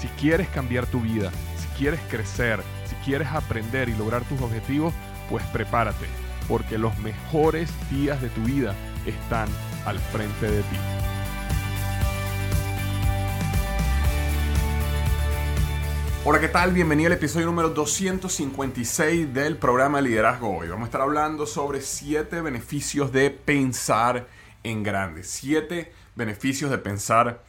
Si quieres cambiar tu vida, si quieres crecer, si quieres aprender y lograr tus objetivos, pues prepárate, porque los mejores días de tu vida están al frente de ti. Hola, ¿qué tal? Bienvenido al episodio número 256 del programa Liderazgo Hoy. Vamos a estar hablando sobre 7 beneficios de pensar en grande. 7 beneficios de pensar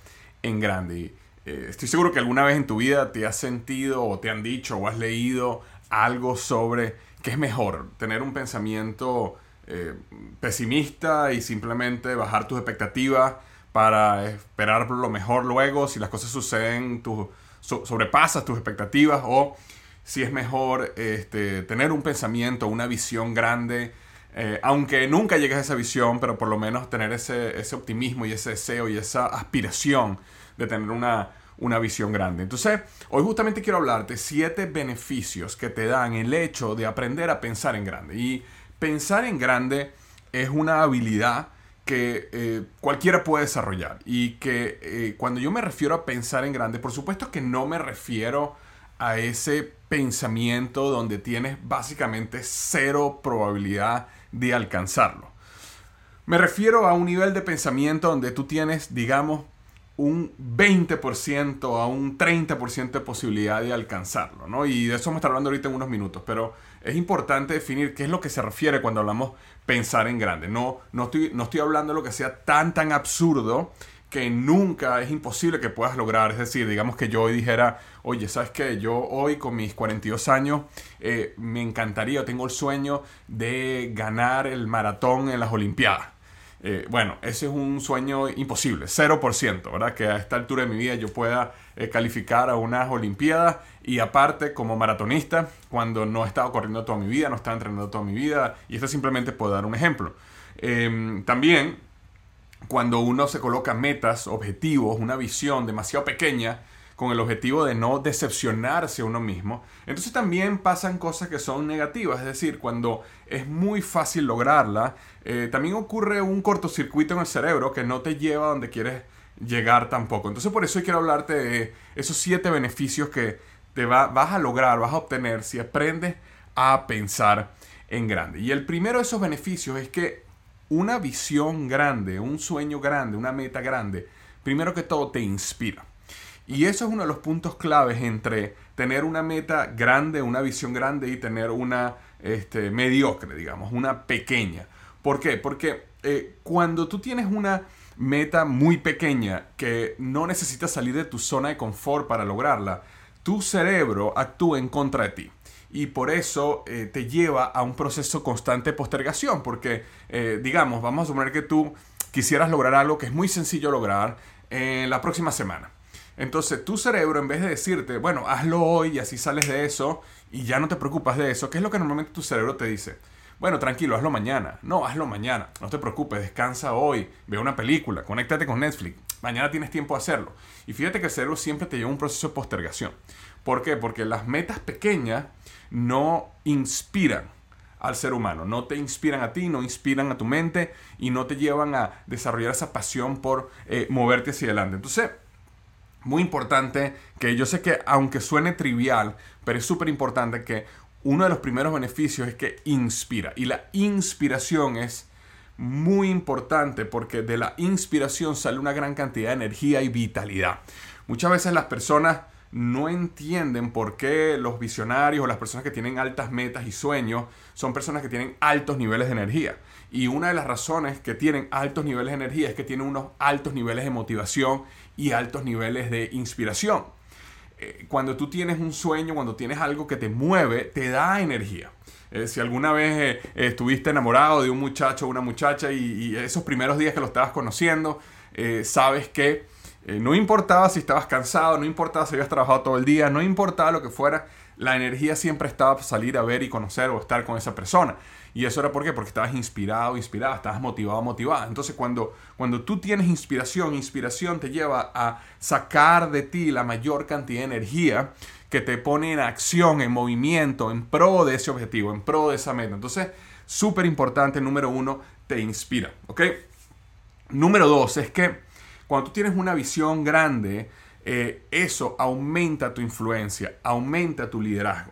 en grande. Eh, estoy seguro que alguna vez en tu vida te has sentido o te han dicho o has leído algo sobre que es mejor tener un pensamiento eh, pesimista y simplemente bajar tus expectativas para esperar lo mejor luego si las cosas suceden, tu sobrepasas tus expectativas o si es mejor este, tener un pensamiento, una visión grande, eh, aunque nunca llegues a esa visión, pero por lo menos tener ese, ese optimismo y ese deseo y esa aspiración de tener una, una visión grande. Entonces, hoy justamente quiero hablarte siete beneficios que te dan el hecho de aprender a pensar en grande. Y pensar en grande es una habilidad que eh, cualquiera puede desarrollar y que eh, cuando yo me refiero a pensar en grande, por supuesto que no me refiero a ese pensamiento donde tienes básicamente cero probabilidad de alcanzarlo. Me refiero a un nivel de pensamiento donde tú tienes, digamos, un 20% a un 30% de posibilidad de alcanzarlo, ¿no? Y de eso vamos a estar hablando ahorita en unos minutos, pero es importante definir qué es lo que se refiere cuando hablamos pensar en grande. No, no, estoy, no estoy hablando de lo que sea tan, tan absurdo que nunca es imposible que puedas lograr. Es decir, digamos que yo hoy dijera, oye, ¿sabes qué? Yo hoy con mis 42 años eh, me encantaría, tengo el sueño de ganar el maratón en las Olimpiadas. Eh, bueno, ese es un sueño imposible, 0%, ¿verdad? Que a esta altura de mi vida yo pueda eh, calificar a unas Olimpiadas y aparte como maratonista, cuando no he estado corriendo toda mi vida, no he estado entrenando toda mi vida, y esto simplemente puedo dar un ejemplo. Em, también, cuando uno se coloca metas, objetivos, una visión demasiado pequeña, con el objetivo de no decepcionarse a uno mismo, entonces también pasan cosas que son negativas, es decir, cuando es muy fácil lograrla, eh, también ocurre un cortocircuito en el cerebro que no te lleva a donde quieres llegar tampoco. Entonces por eso hoy quiero hablarte de esos siete beneficios que te vas a lograr, vas a obtener si aprendes a pensar en grande. Y el primero de esos beneficios es que una visión grande, un sueño grande, una meta grande, primero que todo te inspira. Y eso es uno de los puntos claves entre tener una meta grande, una visión grande y tener una este, mediocre, digamos, una pequeña. ¿Por qué? Porque eh, cuando tú tienes una meta muy pequeña que no necesitas salir de tu zona de confort para lograrla, tu cerebro actúa en contra de ti. Y por eso eh, te lleva a un proceso constante de postergación. Porque, eh, digamos, vamos a suponer que tú quisieras lograr algo que es muy sencillo lograr en la próxima semana. Entonces tu cerebro, en vez de decirte, bueno, hazlo hoy y así sales de eso y ya no te preocupas de eso, ¿qué es lo que normalmente tu cerebro te dice? Bueno, tranquilo, hazlo mañana. No, hazlo mañana. No te preocupes, descansa hoy, ve una película, conéctate con Netflix. Mañana tienes tiempo de hacerlo. Y fíjate que el cerebro siempre te lleva un proceso de postergación. ¿Por qué? Porque las metas pequeñas no inspiran al ser humano, no te inspiran a ti, no inspiran a tu mente y no te llevan a desarrollar esa pasión por eh, moverte hacia adelante. Entonces, muy importante que yo sé que aunque suene trivial, pero es súper importante que uno de los primeros beneficios es que inspira. Y la inspiración es muy importante porque de la inspiración sale una gran cantidad de energía y vitalidad. Muchas veces las personas no entienden por qué los visionarios o las personas que tienen altas metas y sueños son personas que tienen altos niveles de energía. Y una de las razones que tienen altos niveles de energía es que tienen unos altos niveles de motivación y altos niveles de inspiración. Eh, cuando tú tienes un sueño, cuando tienes algo que te mueve, te da energía. Eh, si alguna vez eh, estuviste enamorado de un muchacho o una muchacha y, esos primeros días que lo estabas conociendo, sabes que no importaba si estabas cansado, no importaba si habías trabajado todo el día, no importaba lo que fuera, la energía siempre estaba para salir a ver y conocer o estar con esa persona. Y eso era por qué? Porque estabas inspirado, inspirada, estabas motivado, motivada. Entonces cuando, cuando tú tienes inspiración, inspiración te lleva a sacar de ti la mayor cantidad de energía que te pone en acción, en movimiento, en pro de ese objetivo, en pro de esa meta. Entonces, súper importante, número uno, te inspira. Número dos es que cuando tú tienes una visión grande, eh, eso aumenta tu influencia, aumenta tu liderazgo.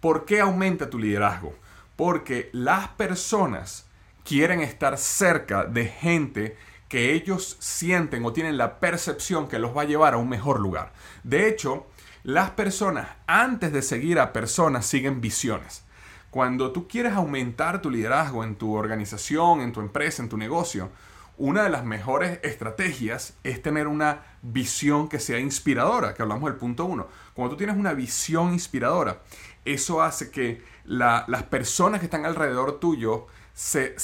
¿Por qué aumenta tu liderazgo? Porque las personas quieren estar cerca de gente que ellos sienten o tienen la percepción que los va a llevar a un mejor lugar. De hecho, las personas antes de seguir a personas siguen visiones. Cuando tú quieres aumentar tu liderazgo en tu organización, en tu empresa, en tu negocio, una de las mejores estrategias es tener una visión que sea inspiradora, que hablamos del punto uno. Cuando tú tienes una visión inspiradora, eso hace que las personas que están alrededor tuyo se,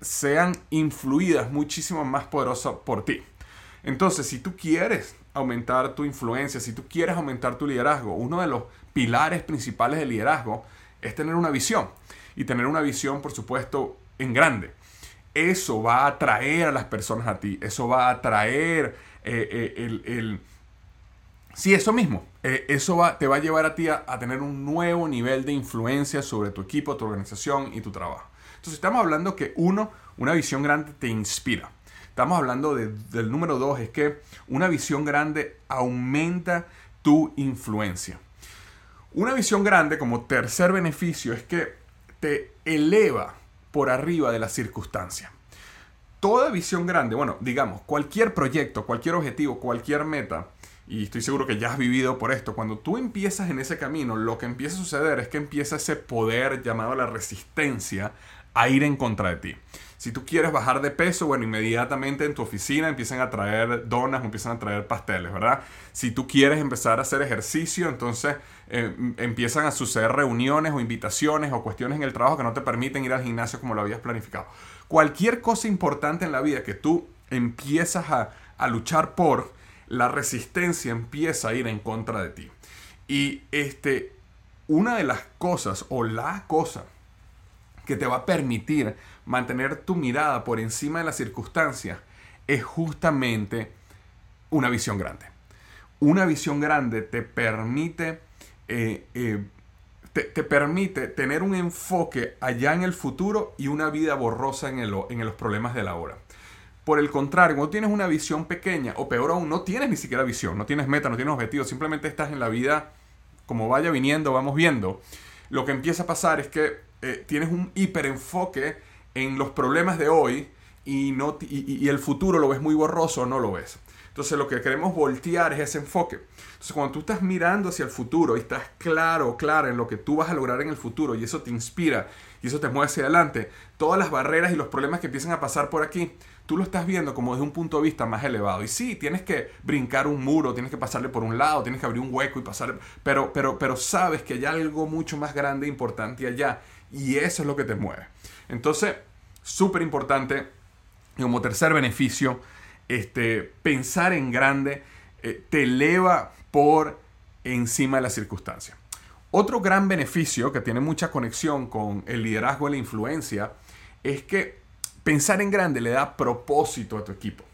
sean influidas muchísimo más poderosas por ti. Entonces, si tú quieres aumentar tu influencia, si tú quieres aumentar tu liderazgo, uno de los pilares principales del liderazgo es tener una visión. Y tener una visión, por supuesto, en grande. Eso va a atraer a las personas a ti. Eso va a atraer eh, eh, el, el... Sí, eso mismo. Eh, eso va, te va a llevar a ti a, tener un nuevo nivel de influencia sobre tu equipo, tu organización y tu trabajo. Entonces estamos hablando que uno, una visión grande te inspira. Estamos hablando del número dos, es que una visión grande aumenta tu influencia. Una visión grande como tercer beneficio es que te eleva por arriba de las circunstancias. Toda visión grande, bueno, digamos, cualquier proyecto, cualquier objetivo, cualquier meta, y estoy seguro que ya has vivido por esto, cuando tú empiezas en ese camino, lo que empieza a suceder es que empieza ese poder llamado la resistencia a ir en contra de ti. Si tú quieres bajar de peso, bueno, inmediatamente en tu oficina empiezan a traer donas, empiezan a traer pasteles, ¿verdad? Si tú quieres empezar a hacer ejercicio, entonces eh, empiezan a suceder reuniones o invitaciones o cuestiones en el trabajo que no te permiten ir al gimnasio como lo habías planificado. Cualquier cosa importante en la vida que tú empiezas a, a luchar por, la resistencia empieza a ir en contra de ti. Y este, una de las cosas o la cosa que te va a permitir mantener tu mirada por encima de las circunstancias es justamente una visión grande. Una visión grande te permite, eh, eh, te, permite tener un enfoque allá en el futuro y una vida borrosa en, en los problemas de la hora. Por el contrario, cuando tienes una visión pequeña, o peor aún, no tienes ni siquiera visión, no tienes meta, no tienes objetivo, simplemente estás en la vida como vaya viniendo, vamos viendo, lo que empieza a pasar es que eh, tienes un hiperenfoque en los problemas de hoy y, no, y, el futuro lo ves muy borroso o no lo ves. Entonces lo que queremos voltear es ese enfoque. Entonces cuando tú estás mirando hacia el futuro y estás claro, claro en lo que tú vas a lograr en el futuro y eso te inspira y eso te mueve hacia adelante, todas las barreras y los problemas que empiezan a pasar por aquí tú lo estás viendo como desde un punto de vista más elevado. Y sí, tienes que brincar un muro, tienes que pasarle por un lado, tienes que abrir un hueco y pasar, pero, pero, pero sabes que hay algo mucho más grande e importante allá. Y eso es lo que te mueve. Entonces, súper importante, como tercer beneficio, este, pensar en grande eh, te eleva por encima de las circunstancias. Otro gran beneficio que tiene mucha conexión con el liderazgo y la influencia es que Pensar en grande le da propósito a tu equipo.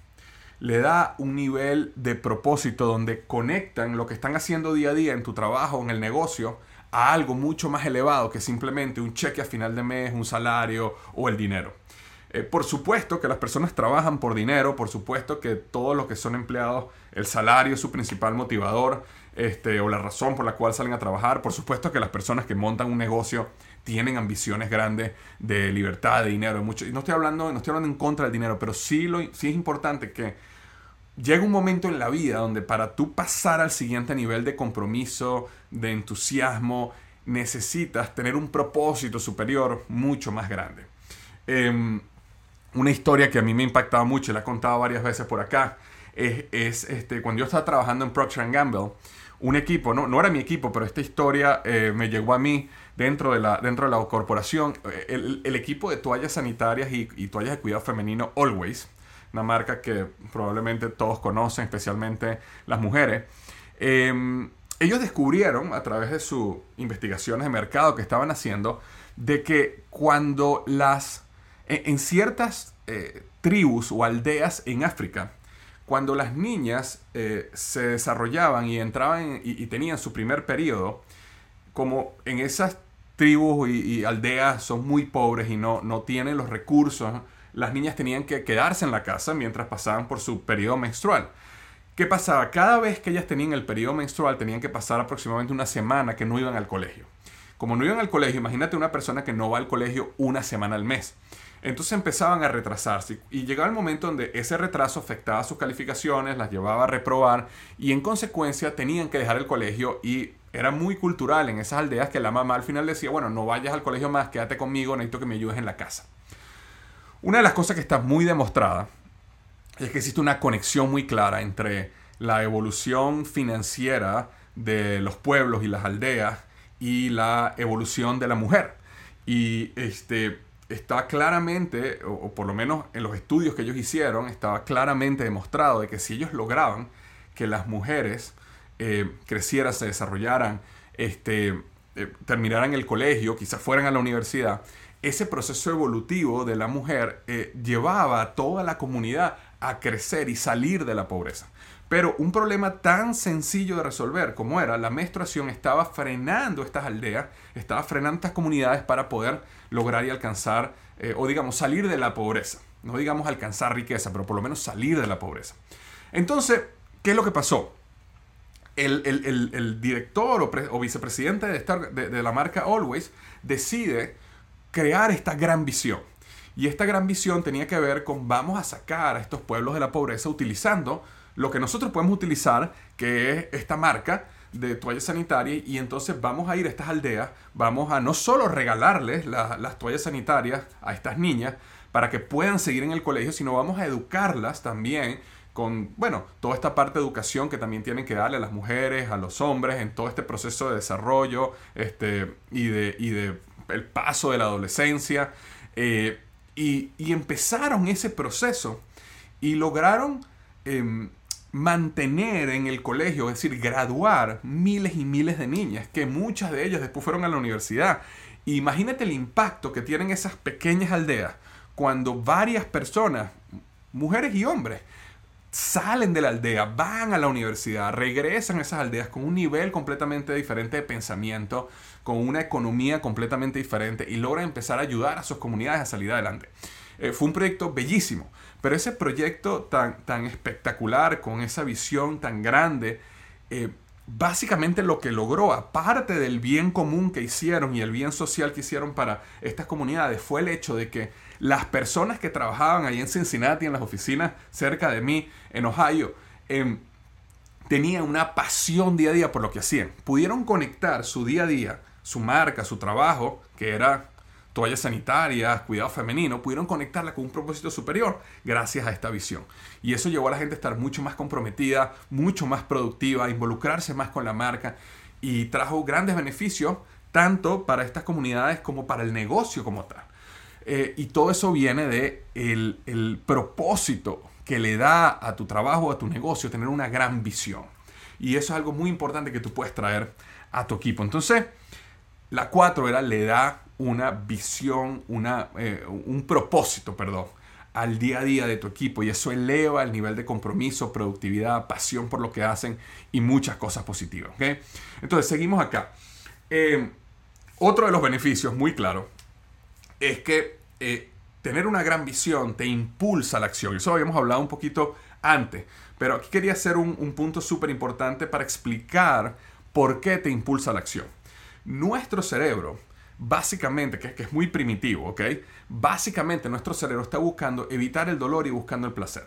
Le da un nivel de propósito donde conectan lo que están haciendo día a día en tu trabajo, en el negocio, a algo mucho más elevado que simplemente un cheque a final de mes, un salario o el dinero. Eh, por supuesto que las personas trabajan por dinero, por supuesto que todos los que son empleados, el salario es su principal motivador este, o la razón por la cual salen a trabajar. Por supuesto que las personas que montan un negocio tienen ambiciones grandes de libertad, de dinero, mucho. Y no estoy hablando, no estoy hablando en contra del dinero, pero sí, lo, sí es importante que llega un momento en la vida donde para tú pasar al siguiente nivel de compromiso, de entusiasmo, necesitas tener un propósito superior mucho más grande. Em, una historia que a mí me ha impactado mucho, y la he contado varias veces por acá, es, este, cuando yo estaba trabajando en Procter Gamble, un equipo, no, no era mi equipo, pero esta historia eh, me llegó a mí dentro de la, dentro de la corporación. El, equipo de toallas sanitarias y, toallas de cuidado femenino Always, una marca que probablemente todos conocen, especialmente las mujeres. Em, ellos descubrieron a través de sus investigaciones de mercado que estaban haciendo de que cuando las en, ciertas eh, tribus o aldeas en África cuando las niñas eh, se desarrollaban y entraban y, tenían su primer periodo como en esas tribus y, aldeas son muy pobres y no, no tienen los recursos las niñas tenían que quedarse en la casa mientras pasaban por su periodo menstrual ¿Qué pasaba? Cada vez que ellas tenían el periodo menstrual tenían que pasar aproximadamente una semana que no iban al colegio. Como no iban al colegio, imagínate una persona que no va al colegio una semana al mes. Entonces empezaban a retrasarse y llegaba el momento donde ese retraso afectaba sus calificaciones, las llevaba a reprobar y en consecuencia tenían que dejar el colegio y era muy cultural en esas aldeas que la mamá al final decía, bueno, no vayas al colegio más, quédate conmigo, necesito que me ayudes en la casa. Una de las cosas que está muy demostrada es que existe una conexión muy clara entre la evolución financiera de los pueblos y las aldeas y la evolución de la mujer. Y este, está claramente, o, por lo menos en los estudios que ellos hicieron, estaba claramente demostrado de que si ellos lograban que las mujeres eh, crecieran, se desarrollaran, este, eh, terminaran el colegio, quizás fueran a la universidad, ese proceso evolutivo de la mujer eh, llevaba a toda la comunidad a crecer y salir de la pobreza. Pero un problema tan sencillo de resolver como era la menstruación estaba frenando estas aldeas, estaba frenando estas comunidades para poder lograr y alcanzar, eh, o digamos, salir de la pobreza. No digamos alcanzar riqueza, pero por lo menos salir de la pobreza. Entonces, ¿qué es lo que pasó? El, director o, vicepresidente de, de la marca Always decide crear esta gran visión. Y esta gran visión tenía que ver con vamos a sacar a estos pueblos de la pobreza utilizando lo que nosotros podemos utilizar, que es esta marca de toallas sanitarias, y entonces vamos a ir a estas aldeas, vamos a no solo regalarles las toallas sanitarias a estas niñas para que puedan seguir en el colegio, sino vamos a educarlas también con, bueno, toda esta parte de educación que también tienen que darle a las mujeres, a los hombres, en todo este proceso de desarrollo este, y, de, y de el paso de la adolescencia. Eh, y, empezaron ese proceso y lograron em, mantener en el colegio, es decir, graduar miles y miles de niñas, que muchas de ellas después fueron a la universidad. Imagínate el impacto que tienen esas pequeñas aldeas cuando varias personas, mujeres y hombres, salen de la aldea, van a la universidad, regresan a esas aldeas con un nivel completamente diferente de pensamiento, con una economía completamente diferente y logran empezar a ayudar a sus comunidades a salir adelante. Eh, fue un proyecto bellísimo, pero ese proyecto tan, tan espectacular, con esa visión tan grande, eh, básicamente lo que logró, aparte del bien común que hicieron y el bien social que hicieron para estas comunidades, fue el hecho de que las personas que trabajaban ahí en Cincinnati, en las oficinas cerca de mí, en Ohio, em, tenían una pasión día a día por lo que hacían. Pudieron conectar su día a día, su marca, su trabajo, que era toallas sanitarias, cuidado femenino, pudieron conectarla con un propósito superior gracias a esta visión. Y eso llevó a la gente a estar mucho más comprometida, mucho más productiva, a involucrarse más con la marca y trajo grandes beneficios tanto para estas comunidades como para el negocio como tal. Eh, y todo eso viene de el, propósito que le da a tu trabajo, a tu negocio, tener una gran visión. Y eso es algo muy importante que tú puedes traer a tu equipo. Entonces, la cuatro era le da una visión, una, eh, un propósito, perdón, al día a día de tu equipo y eso eleva el nivel de compromiso, productividad, pasión por lo que hacen y muchas cosas positivas. Entonces, seguimos acá. Eh, otro de los beneficios, muy claro, es que eh, tener una gran visión te impulsa la acción. Eso habíamos hablado un poquito antes, pero aquí quería hacer un, punto súper importante para explicar por qué te impulsa la acción. Nuestro cerebro, básicamente, que, que es muy primitivo, ¿ok? Básicamente nuestro cerebro está buscando evitar el dolor y buscando el placer.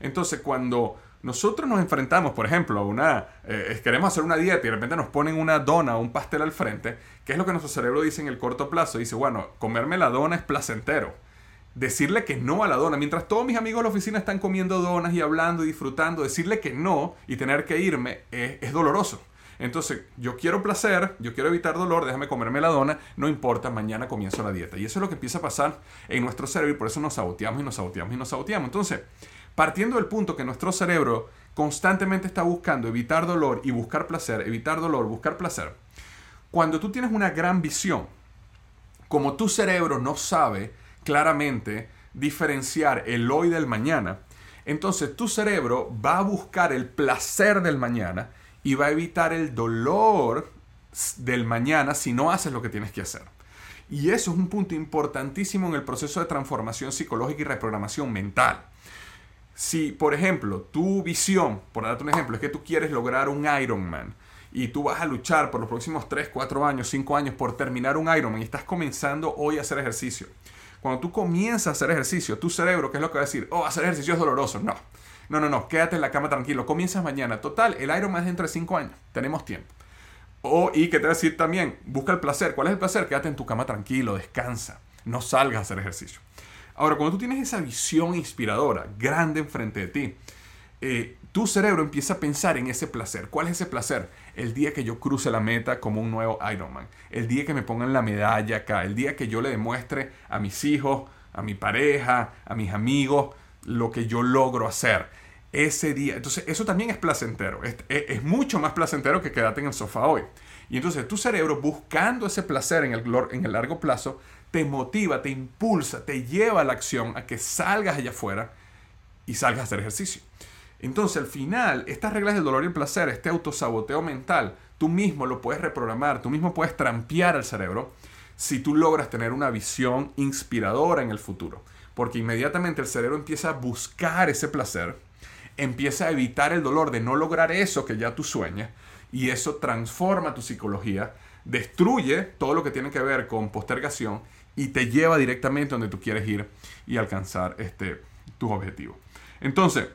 Entonces, cuando nosotros nos enfrentamos, por ejemplo, a una, eh, queremos hacer una dieta y de repente nos ponen una dona o un pastel al frente, ¿qué es lo que nuestro cerebro dice en el corto plazo? Dice, bueno, comerme la dona es placentero. Decirle que no a la dona, mientras todos mis amigos de la oficina están comiendo donas y hablando y disfrutando, decirle que no y tener que irme es, es doloroso. Entonces, yo quiero placer, yo quiero evitar dolor, déjame comerme la dona, no importa, mañana comienzo la dieta. Y eso es lo que empieza a pasar en nuestro cerebro y por eso nos saboteamos y nos saboteamos y nos saboteamos. Entonces, partiendo del punto que nuestro cerebro constantemente está buscando evitar dolor y buscar placer, evitar dolor, buscar placer, cuando tú tienes una gran visión, como tu cerebro no sabe claramente diferenciar el hoy del mañana, entonces tu cerebro va a buscar el placer del mañana y va a evitar el dolor del mañana si no haces lo que tienes que hacer. Y eso es un punto importantísimo en el proceso de transformación psicológica y reprogramación mental. Si, por ejemplo, tu visión, por darte un ejemplo, es que tú quieres lograr un Ironman y tú vas a luchar por los próximos 3, 4 años, 5 años por terminar un Ironman y estás comenzando hoy a hacer ejercicio. Cuando tú comienzas a hacer ejercicio, tu cerebro, ¿qué es lo que va a decir? Oh, hacer ejercicio es doloroso. No. No, no, no, quédate en la cama tranquilo, comienzas mañana. Total, el Ironman es dentro de 5 años, tenemos tiempo. O, y que te decir también, busca el placer. ¿Cuál es el placer? Quédate en tu cama tranquilo, descansa, no salgas a hacer ejercicio. Ahora, cuando tú tienes esa visión inspiradora, grande enfrente de ti, eh, tu cerebro empieza a pensar en ese placer. ¿Cuál es ese placer? El día que yo cruce la meta como un nuevo Ironman. El día que me pongan la medalla acá. El día que yo le demuestre a mis hijos, a mi pareja, a mis amigos, lo que yo logro hacer. Ese día. Entonces, eso también es placentero. Es, mucho más placentero que quedarte en el sofá hoy. Y entonces tu cerebro, buscando ese placer en el, en el largo plazo, te motiva, te impulsa, te lleva a la acción, a que salgas allá afuera y salgas a hacer ejercicio. Entonces, al final, estas reglas del dolor y el placer, este autosaboteo mental, tú mismo lo puedes reprogramar, tú mismo puedes trampear al cerebro si tú logras tener una visión inspiradora en el futuro. Porque inmediatamente el cerebro empieza a buscar ese placer, empieza a evitar el dolor de no lograr eso que ya tú sueñas, y eso transforma tu psicología, destruye todo lo que tiene que ver con postergación y te lleva directamente donde tú quieres ir y alcanzar este, tus objetivos. Entonces,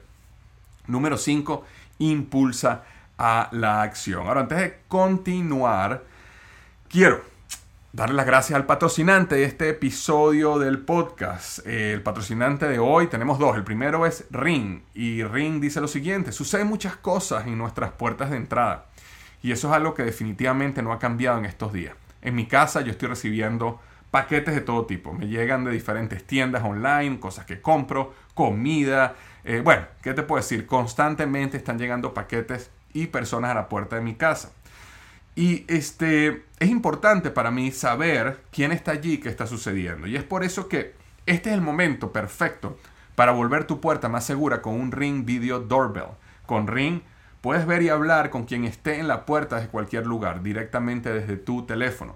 Número 5, impulsa a la acción. Ahora, antes de continuar, quiero darle las gracias al patrocinante de este episodio del podcast. El patrocinante de hoy tenemos dos. El primero es Ring. Y Ring dice lo siguiente, suceden muchas cosas en nuestras puertas de entrada. Y eso es algo que definitivamente no ha cambiado en estos días. En mi casa yo estoy recibiendo paquetes de todo tipo. Me llegan de diferentes tiendas online, cosas que compro, comida, eh, bueno, ¿qué te puedo decir? Constantemente están llegando paquetes y personas a la puerta de mi casa. Y este, es importante para mí saber quién está allí, qué está sucediendo. Y es por eso que este es el momento perfecto para volver tu puerta más segura con un Ring Video Doorbell. Con Ring puedes ver y hablar con quien esté en la puerta de cualquier lugar, directamente desde tu teléfono.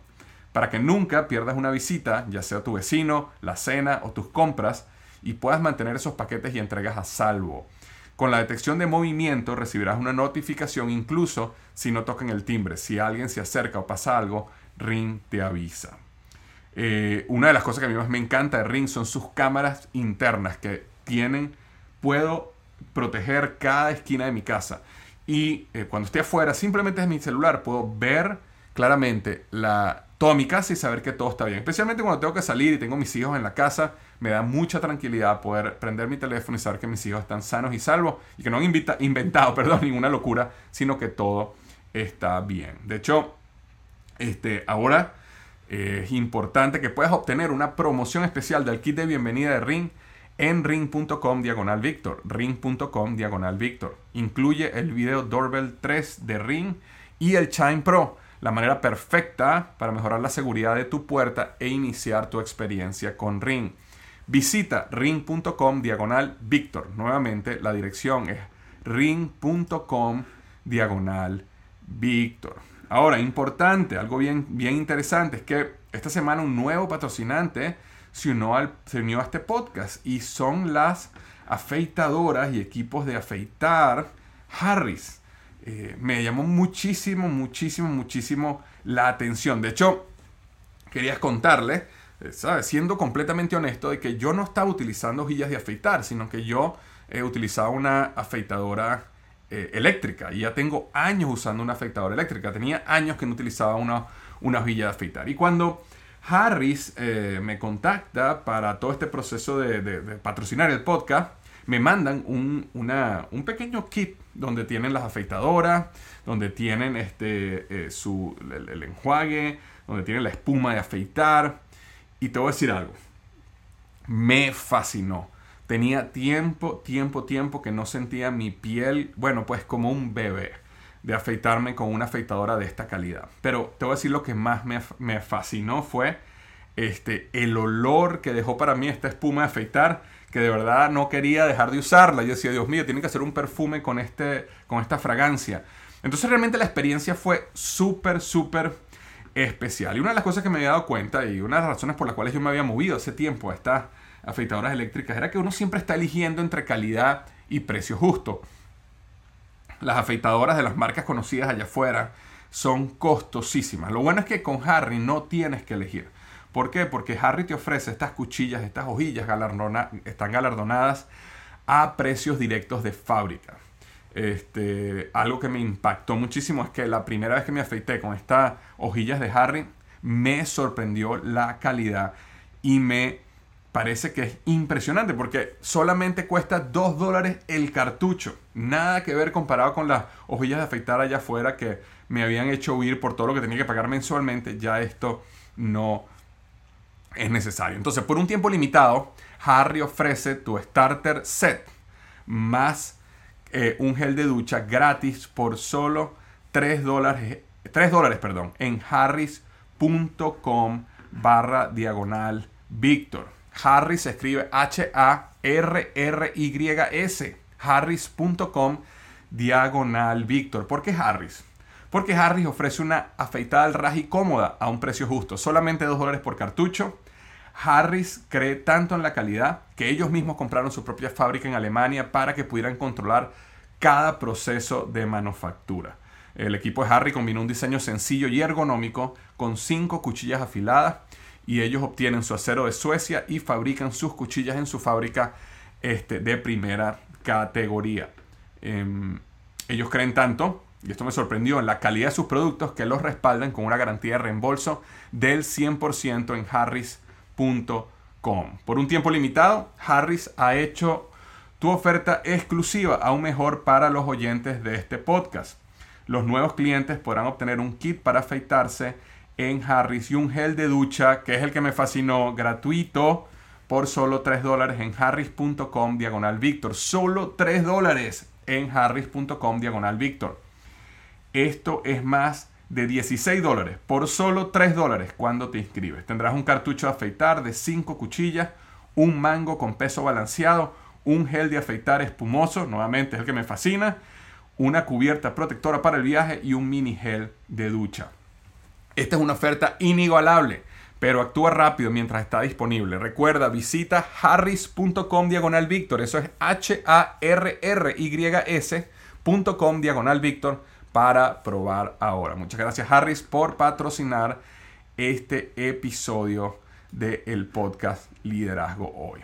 Para que nunca pierdas una visita, ya sea tu vecino, la cena o tus compras, y puedas mantener esos paquetes y entregas a salvo. Con la detección de movimiento recibirás una notificación incluso si no tocan el timbre. Si alguien se acerca o pasa algo, Ring te avisa. Eh, una de las cosas que a mí más me encanta de Ring son sus cámaras internas que tienen, puedo proteger cada esquina de mi casa. Y eh, cuando esté afuera, simplemente desde mi celular puedo ver claramente la, toda mi casa y saber que todo está bien. Especialmente cuando tengo que salir y tengo mis hijos en la casa, me da mucha tranquilidad poder prender mi teléfono y saber que mis hijos están sanos y salvos y que no han inventado, perdón, ninguna locura, sino que todo está bien. De hecho, este, ahora eh, es importante que puedas obtener una promoción especial del kit de bienvenida de Ring en ring.com diagonal Victor. Ring.com diagonal Victor. Incluye el video Doorbell 3 de Ring y el Chime Pro la manera perfecta para mejorar la seguridad de tu puerta e iniciar tu experiencia con Ring. Visita ring.com diagonal Víctor. Nuevamente la dirección es ring.com diagonal Víctor. Ahora, importante, algo bien, bien interesante, es que esta semana un nuevo patrocinante se unió, a este podcast y son las afeitadoras y equipos de afeitar Harris. Eh, me llamó muchísimo, muchísimo, muchísimo la atención. De hecho, quería contarle, eh, ¿sabes? Siendo completamente honesto, de que yo no estaba utilizando hojillas de afeitar, sino que yo he utilizado una afeitadora eh, eléctrica. Y ya tengo años usando una afeitadora eléctrica. Tenía años que no utilizaba una, una de afeitar. Y cuando Harris me contacta para todo este proceso de, patrocinar el podcast, me mandan un, un pequeño kit donde tienen las afeitadoras, donde tienen este, eh, su, el, enjuague, donde tienen la espuma de afeitar. Y te voy a decir algo, me fascinó. Tenía tiempo, tiempo, tiempo que no sentía mi piel, bueno, pues como un bebé de afeitarme con una afeitadora de esta calidad. Pero te voy a decir lo que más me, me fascinó fue este, el olor que dejó para mí esta espuma de afeitar que de verdad no quería dejar de usarla. Yo decía, Dios mío, tiene que hacer un perfume con, este, con esta fragancia. Entonces realmente la experiencia fue súper, súper especial. Y una de las cosas que me había dado cuenta y una de las razones por las cuales yo me había movido hace tiempo a estas afeitadoras eléctricas era que uno siempre está eligiendo entre calidad y precio justo. Las afeitadoras de las marcas conocidas allá afuera son costosísimas. Lo bueno es que con Harry no tienes que elegir. ¿Por qué? Porque Harry te ofrece estas cuchillas, estas hojillas están galardonadas a precios directos de fábrica. Este, algo que me impactó muchísimo es que la primera vez que me afeité con estas hojillas de Harry, me sorprendió la calidad y me parece que es impresionante porque solamente cuesta 2 dólares el cartucho. Nada que ver comparado con las hojillas de afeitar allá afuera que me habían hecho huir por todo lo que tenía que pagar mensualmente. Ya esto no es necesario. Entonces, por un tiempo limitado, Harry ofrece tu starter set más eh, un gel de ducha gratis por solo 3 dólares, 3 dólares perdón, en harris.com barra diagonal Víctor. Harris se escribe H-A-R-R-Y-S. Harris.com diagonal Víctor. ¿Por qué Harris? Porque Harris ofrece una afeitada al raji cómoda a un precio justo, solamente 2 dólares por cartucho. Harris cree tanto en la calidad que ellos mismos compraron su propia fábrica en Alemania para que pudieran controlar cada proceso de manufactura. El equipo de Harry combinó un diseño sencillo y ergonómico con cinco cuchillas afiladas y ellos obtienen su acero de Suecia y fabrican sus cuchillas en su fábrica este, de primera categoría. Em, ellos creen tanto y esto me sorprendió, en la calidad de sus productos que los respaldan con una garantía de reembolso del 100% en harris.com. Por un tiempo limitado, Harris ha hecho tu oferta exclusiva aún mejor para los oyentes de este podcast. Los nuevos clientes podrán obtener un kit para afeitarse en Harris y un gel de ducha, que es el que me fascinó, gratuito por solo 3 dólares en harris.com diagonal Víctor. Solo 3 dólares en harris.com diagonal Víctor. Esto es más de 16 dólares por solo 3 dólares cuando te inscribes. Tendrás un cartucho de afeitar de 5 cuchillas, un mango con peso balanceado, un gel de afeitar espumoso, nuevamente es el que me fascina, una cubierta protectora para el viaje y un mini gel de ducha. Esta es una oferta inigualable, pero actúa rápido mientras está disponible. Recuerda, visita harris.com diagonal Víctor, eso es H-A-R-R-Y-S.com diagonal Víctor para probar ahora. Muchas gracias Harris por patrocinar este episodio del podcast Liderazgo Hoy.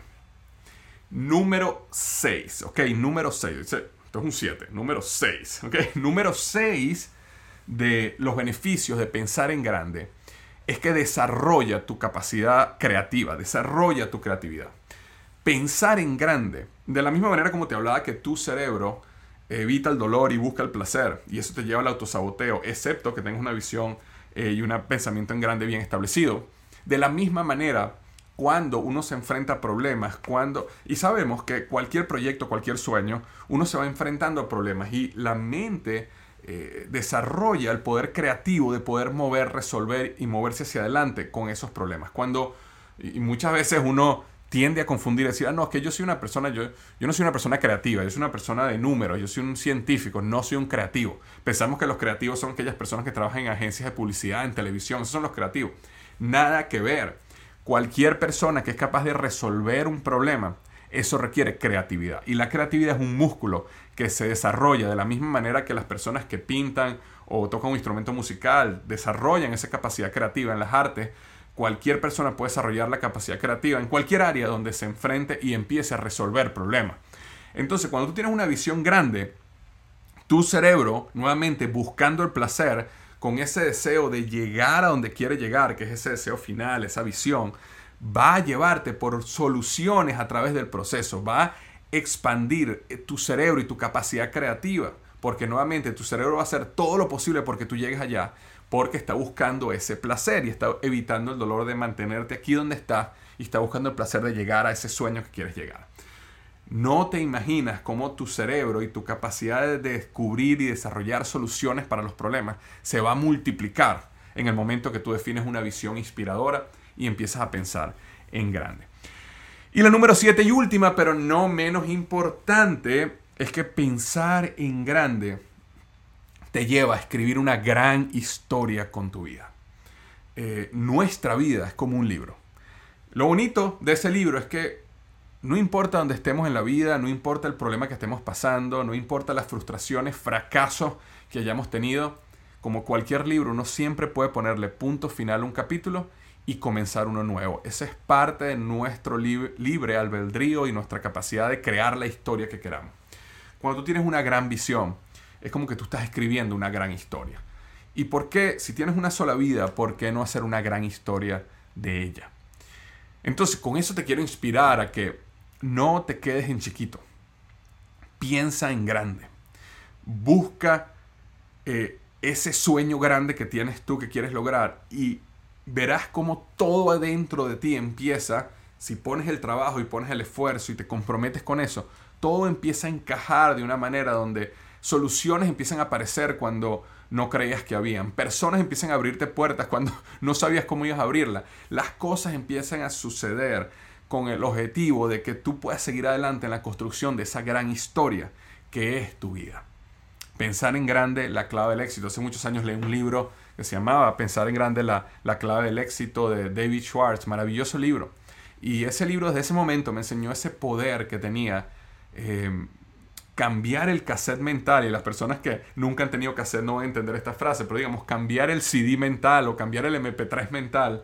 Número 6, ok, número 6, esto es un 7, número 6, ok, número 6 de los beneficios de pensar en grande es que desarrolla tu capacidad creativa, desarrolla tu creatividad. Pensar en grande, de la misma manera como te hablaba que tu cerebro evita el dolor y busca el placer. Y eso te lleva al autosaboteo, excepto que tengas una visión eh, y un pensamiento en grande bien establecido. De la misma manera, cuando uno se enfrenta a problemas, cuando... Y sabemos que cualquier proyecto, cualquier sueño, uno se va enfrentando a problemas y la mente eh, desarrolla el poder creativo de poder mover, resolver y moverse hacia adelante con esos problemas. Cuando... Y muchas veces uno tiende a confundir, decir, ah, no, es que yo soy una persona, yo, yo no soy una persona creativa, yo soy una persona de números, yo soy un científico, no soy un creativo. Pensamos que los creativos son aquellas personas que trabajan en agencias de publicidad, en televisión, esos son los creativos. Nada que ver. Cualquier persona que es capaz de resolver un problema, eso requiere creatividad. Y la creatividad es un músculo que se desarrolla de la misma manera que las personas que pintan o tocan un instrumento musical desarrollan esa capacidad creativa en las artes cualquier persona puede desarrollar la capacidad creativa en cualquier área donde se enfrente y empiece a resolver problemas. Entonces, cuando tú tienes una visión grande, tu cerebro, nuevamente buscando el placer, con ese deseo de llegar a donde quiere llegar, que es ese deseo final, esa visión, va a llevarte por soluciones a través del proceso, va a expandir eh, tu cerebro y tu capacidad creativa. Porque nuevamente tu cerebro va a hacer todo lo posible porque tú llegues allá, porque está buscando ese placer y está evitando el dolor de mantenerte aquí donde estás y está buscando el placer de llegar a ese sueño que quieres llegar. No te imaginas cómo tu cerebro y tu capacidad de descubrir y desarrollar soluciones para los problemas se va a multiplicar en el momento que tú defines una visión inspiradora y empiezas a pensar en grande. Y la número siete y última, pero no menos importante, es que pensar en grande te lleva a escribir una gran historia con tu vida. Eh, nuestra vida es como un libro. Lo bonito de ese libro es que no importa dónde estemos en la vida, no importa el problema que estemos pasando, no importa las frustraciones, fracasos que hayamos tenido, como cualquier libro, uno siempre puede ponerle punto final a un capítulo y comenzar uno nuevo. Esa es parte de nuestro libre albedrío y nuestra capacidad de crear la historia que queramos. Cuando tú tienes una gran visión, es como que tú estás escribiendo una gran historia. ¿Y por qué, si tienes una sola vida, por qué no hacer una gran historia de ella? Entonces, con eso te quiero inspirar a que no te quedes en chiquito. Piensa en grande. Busca eh, ese sueño grande que tienes tú que quieres lograr y verás cómo todo adentro de ti empieza, si pones el trabajo y pones el esfuerzo y te comprometes con eso, todo empieza a encajar de una manera donde soluciones empiezan a aparecer cuando no creías que habían. Personas empiezan a abrirte puertas cuando no sabías cómo ibas a abrirla. Las cosas empiezan a suceder con el objetivo de que tú puedas seguir adelante en la construcción de esa gran historia que es tu vida. Pensar en grande, la clave del éxito. Hace muchos años leí un libro que se llamaba Pensar en Grande, la, la clave del éxito de David Schwartz, maravilloso libro. Y ese libro desde ese momento me enseñó ese poder que tenía em, cambiar el cassette mental, y las personas que nunca han tenido cassette no van a entender esta frase, pero digamos, cambiar el CD mental o cambiar el MP3 mental,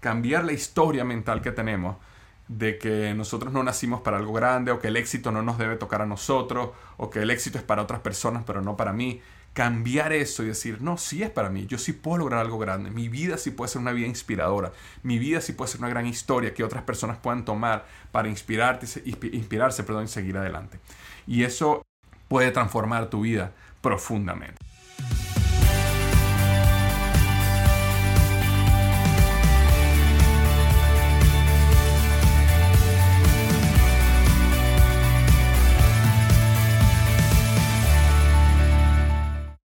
cambiar la historia mental que tenemos de que nosotros no nacimos para algo grande o que el éxito no nos debe tocar a nosotros o que el éxito es para otras personas pero no para mí cambiar eso y decir, no, sí es para mí, yo sí puedo lograr algo grande, mi vida sí puede ser una vida inspiradora, mi vida sí puede ser una gran historia que otras personas puedan tomar para inspirarse, inspirarse perdón, y seguir adelante. Y eso puede transformar tu vida profundamente.